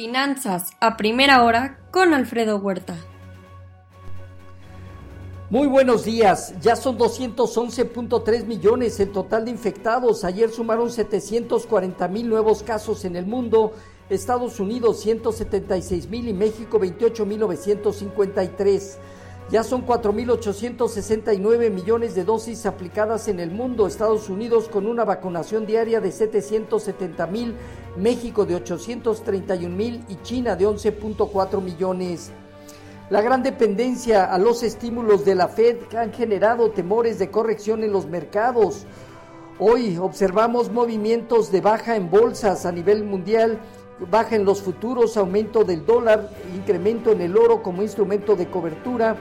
Finanzas a primera hora con Alfredo Huerta. Muy buenos días, ya son 211.3 millones el total de infectados. Ayer sumaron 740 mil nuevos casos en el mundo, Estados Unidos 176 mil y México 28 mil 953. Ya son 4.869 millones de dosis aplicadas en el mundo. Estados Unidos con una vacunación diaria de 770 mil, México de 831 mil y China de 11.4 millones. La gran dependencia a los estímulos de la Fed han generado temores de corrección en los mercados. Hoy observamos movimientos de baja en bolsas a nivel mundial baja en los futuros, aumento del dólar, incremento en el oro como instrumento de cobertura,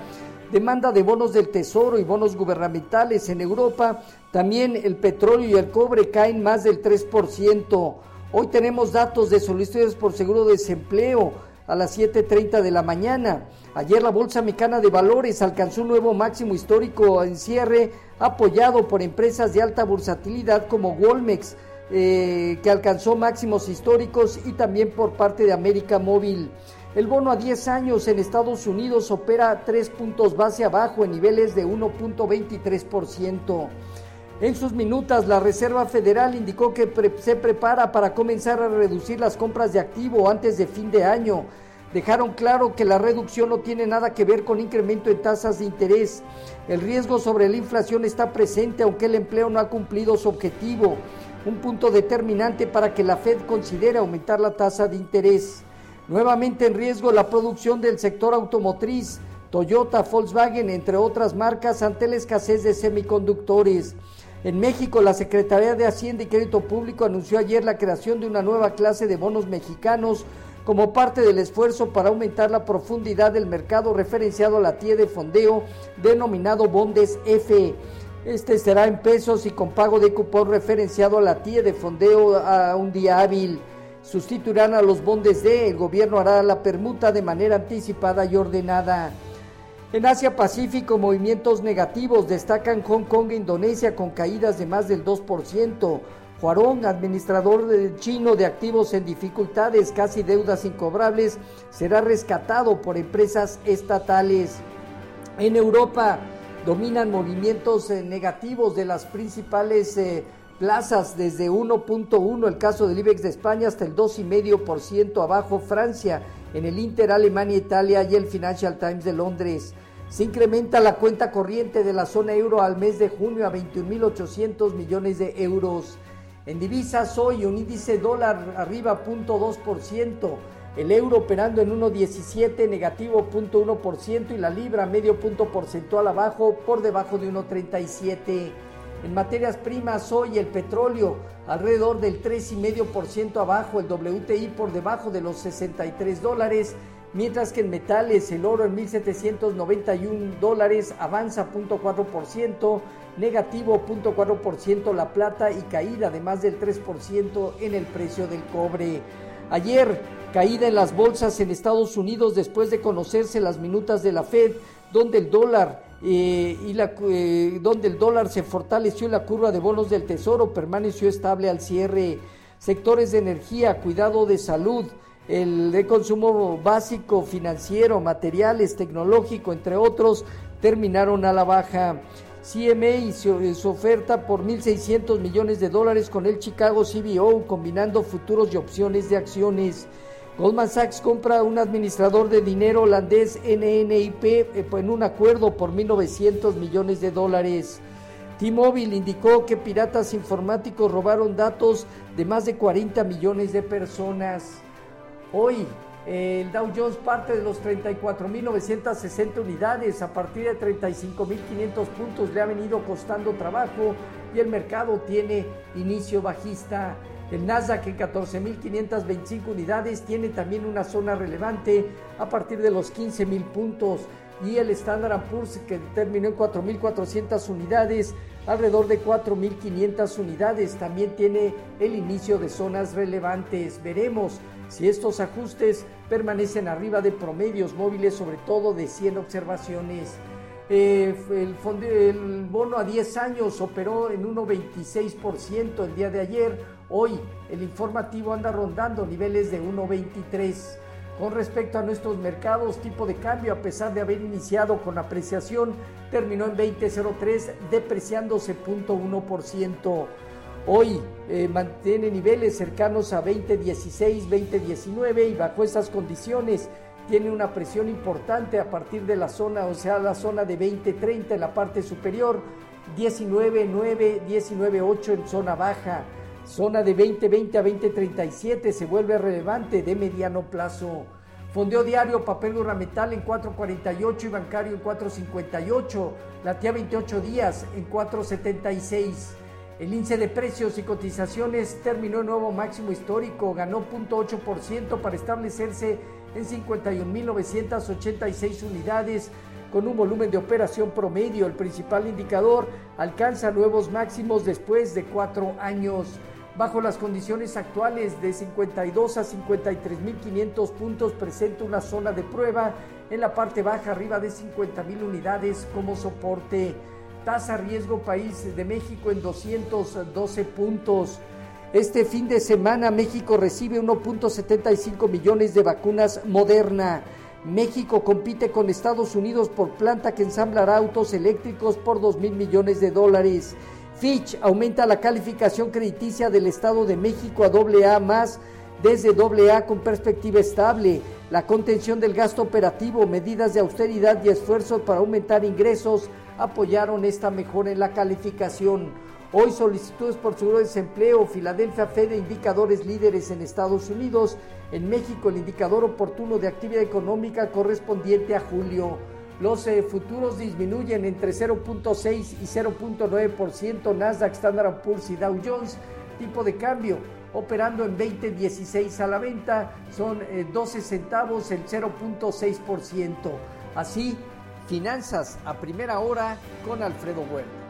demanda de bonos del Tesoro y bonos gubernamentales en Europa, también el petróleo y el cobre caen más del 3%. Hoy tenemos datos de solicitudes por seguro de desempleo a las 7.30 de la mañana. Ayer la Bolsa Mexicana de Valores alcanzó un nuevo máximo histórico en cierre apoyado por empresas de alta bursatilidad como Walmex eh, que alcanzó máximos históricos y también por parte de América Móvil. El bono a 10 años en Estados Unidos opera 3 puntos base abajo en niveles de 1.23%. En sus minutas, la Reserva Federal indicó que se prepara para comenzar a reducir las compras de activo antes de fin de año. Dejaron claro que la reducción no tiene nada que ver con incremento en tasas de interés. El riesgo sobre la inflación está presente aunque el empleo no ha cumplido su objetivo un punto determinante para que la Fed considere aumentar la tasa de interés. Nuevamente en riesgo la producción del sector automotriz, Toyota, Volkswagen, entre otras marcas, ante la escasez de semiconductores. En México, la Secretaría de Hacienda y Crédito Público anunció ayer la creación de una nueva clase de bonos mexicanos como parte del esfuerzo para aumentar la profundidad del mercado referenciado a la TIE de fondeo denominado Bondes F. Este será en pesos y con pago de cupón referenciado a la TIE de fondeo a un día hábil. Sustituirán a los bondes de, el gobierno hará la permuta de manera anticipada y ordenada. En Asia Pacífico, movimientos negativos destacan Hong Kong e Indonesia con caídas de más del 2%. Huarón, administrador chino de activos en dificultades, casi deudas incobrables, será rescatado por empresas estatales. En Europa, dominan movimientos eh, negativos de las principales eh, plazas desde 1.1 el caso del IBEX de España hasta el 2,5% abajo Francia, en el Inter Alemania, Italia y el Financial Times de Londres. Se incrementa la cuenta corriente de la zona euro al mes de junio a 21.800 millones de euros. En divisas hoy un índice dólar arriba 0.2%. El euro operando en 1.17 negativo 0.1% y la libra medio punto porcentual abajo por debajo de 1.37. En materias primas hoy el petróleo alrededor del 3,5% abajo, el WTI por debajo de los 63 dólares, mientras que en metales el oro en 1.791 dólares avanza 0.4%, negativo 0.4% la plata y caída de más del 3% en el precio del cobre. Ayer, caída en las bolsas en Estados Unidos después de conocerse las minutas de la Fed, donde el dólar eh, y eh, donde el dólar se fortaleció y la curva de bonos del Tesoro permaneció estable al cierre. Sectores de energía, cuidado de salud, el de consumo básico, financiero, materiales, tecnológico, entre otros, terminaron a la baja. CMA hizo su oferta por 1.600 millones de dólares con el Chicago CBO, combinando futuros y opciones de acciones. Goldman Sachs compra un administrador de dinero holandés NNIP eh, en un acuerdo por 1.900 millones de dólares. T-Mobile indicó que piratas informáticos robaron datos de más de 40 millones de personas. Hoy, el Dow Jones parte de los 34.960 unidades, a partir de 35.500 puntos le ha venido costando trabajo y el mercado tiene inicio bajista. El Nasdaq en 14.525 unidades tiene también una zona relevante a partir de los 15.000 puntos y el Standard Poor's que terminó en 4.400 unidades, alrededor de 4.500 unidades, también tiene el inicio de zonas relevantes. Veremos si estos ajustes permanecen arriba de promedios móviles, sobre todo de 100 observaciones. Eh, el, el, bono a 10 años operó en 1,26% el día de ayer. Hoy el informativo anda rondando niveles de 1,23%. Con respecto a nuestros mercados, tipo de cambio, a pesar de haber iniciado con apreciación, terminó en 20.03, depreciándose 0.1%. Hoy eh, mantiene niveles cercanos a 20.16, 20.19 y bajo estas condiciones tiene una presión importante a partir de la zona, o sea, la zona de 20.30 en la parte superior, 19.9, 19.8 en zona baja. Zona de 2020 a 2037 se vuelve relevante de mediano plazo. Fondeo diario, papel gubernamental en 4.48 y bancario en 4.58. La tía 28 días en 4.76. El índice de precios y cotizaciones terminó en nuevo máximo histórico, ganó 0.8% para establecerse en 51.986 unidades con un volumen de operación promedio. El principal indicador alcanza nuevos máximos después de cuatro años bajo las condiciones actuales de 52 a 53.500 puntos presenta una zona de prueba en la parte baja arriba de 50.000 unidades como soporte. Tasa riesgo país de México en 212 puntos. Este fin de semana México recibe 1.75 millones de vacunas Moderna. México compite con Estados Unidos por planta que ensamblará autos eléctricos por 2 mil millones de dólares. Fitch aumenta la calificación crediticia del Estado de México a AA más desde AA con perspectiva estable, la contención del gasto operativo, medidas de austeridad y esfuerzos para aumentar ingresos apoyaron esta mejora en la calificación. Hoy solicitudes por seguro de desempleo, Filadelfia Fed de indicadores líderes en Estados Unidos, en México el indicador oportuno de actividad económica correspondiente a julio. Los eh, futuros disminuyen entre 0.6 y 0.9%. Nasdaq, Standard Poor's y Dow Jones. Tipo de cambio operando en 20.16 a la venta. Son 12 eh, centavos el 0.6%. Así, finanzas a primera hora con Alfredo Huerta.